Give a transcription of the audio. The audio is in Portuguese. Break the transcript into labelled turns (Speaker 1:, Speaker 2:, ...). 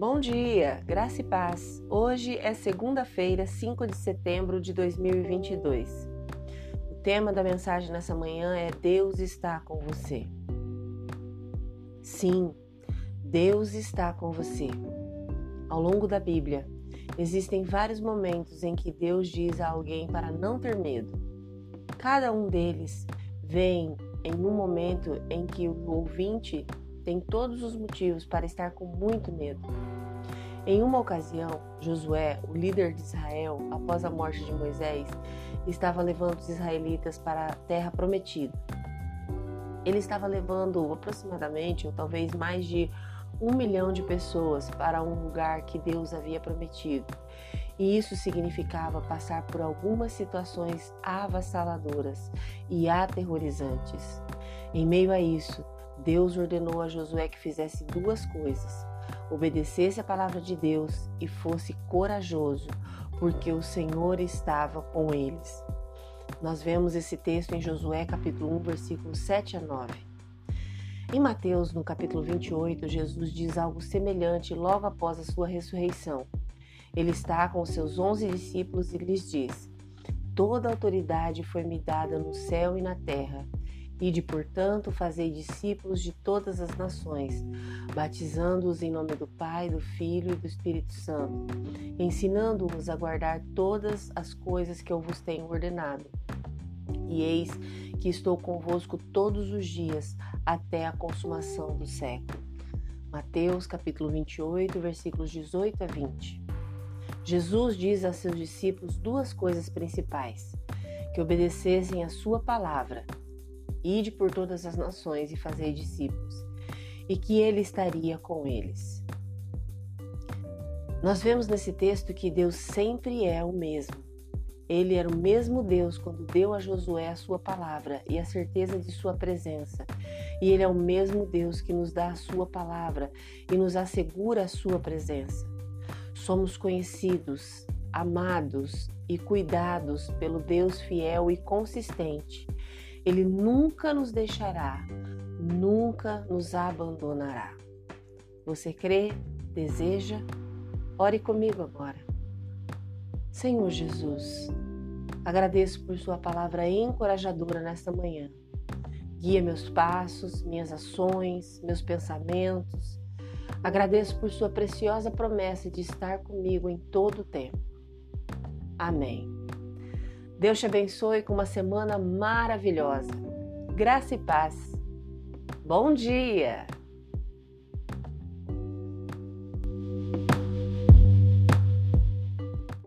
Speaker 1: Bom dia, graça e paz. Hoje é segunda-feira, 5 de setembro de 2022. O tema da mensagem nessa manhã é Deus está com você. Sim, Deus está com você. Ao longo da Bíblia, existem vários momentos em que Deus diz a alguém para não ter medo. Cada um deles vem em um momento em que o ouvinte tem todos os motivos para estar com muito medo. Em uma ocasião, Josué, o líder de Israel, após a morte de Moisés, estava levando os israelitas para a terra prometida. Ele estava levando aproximadamente, ou talvez mais de um milhão de pessoas para um lugar que Deus havia prometido. E isso significava passar por algumas situações avassaladoras e aterrorizantes. Em meio a isso, Deus ordenou a Josué que fizesse duas coisas: obedecesse a palavra de Deus e fosse corajoso, porque o Senhor estava com eles. Nós vemos esse texto em Josué capítulo 1, versículos 7 a 9. Em Mateus, no capítulo 28, Jesus diz algo semelhante logo após a sua ressurreição. Ele está com seus onze discípulos e lhes diz: Toda autoridade foi me dada no céu e na terra. Ide, portanto, fazei discípulos de todas as nações, batizando-os em nome do Pai, do Filho e do Espírito Santo, ensinando-os a guardar todas as coisas que eu vos tenho ordenado. E eis que estou convosco todos os dias até a consumação do século. Mateus capítulo 28, versículos 18 a 20. Jesus diz a seus discípulos duas coisas principais: que obedecessem a sua palavra Ide por todas as nações e fazei discípulos, e que ele estaria com eles. Nós vemos nesse texto que Deus sempre é o mesmo. Ele era o mesmo Deus quando deu a Josué a sua palavra e a certeza de sua presença. E ele é o mesmo Deus que nos dá a sua palavra e nos assegura a sua presença. Somos conhecidos, amados e cuidados pelo Deus fiel e consistente ele nunca nos deixará, nunca nos abandonará. Você crê? Deseja? Ore comigo agora. Senhor Jesus, agradeço por Sua palavra encorajadora nesta manhã. Guia meus passos, minhas ações, meus pensamentos. Agradeço por Sua preciosa promessa de estar comigo em todo o tempo. Amém. Deus te abençoe com uma semana maravilhosa. Graça e paz. Bom dia!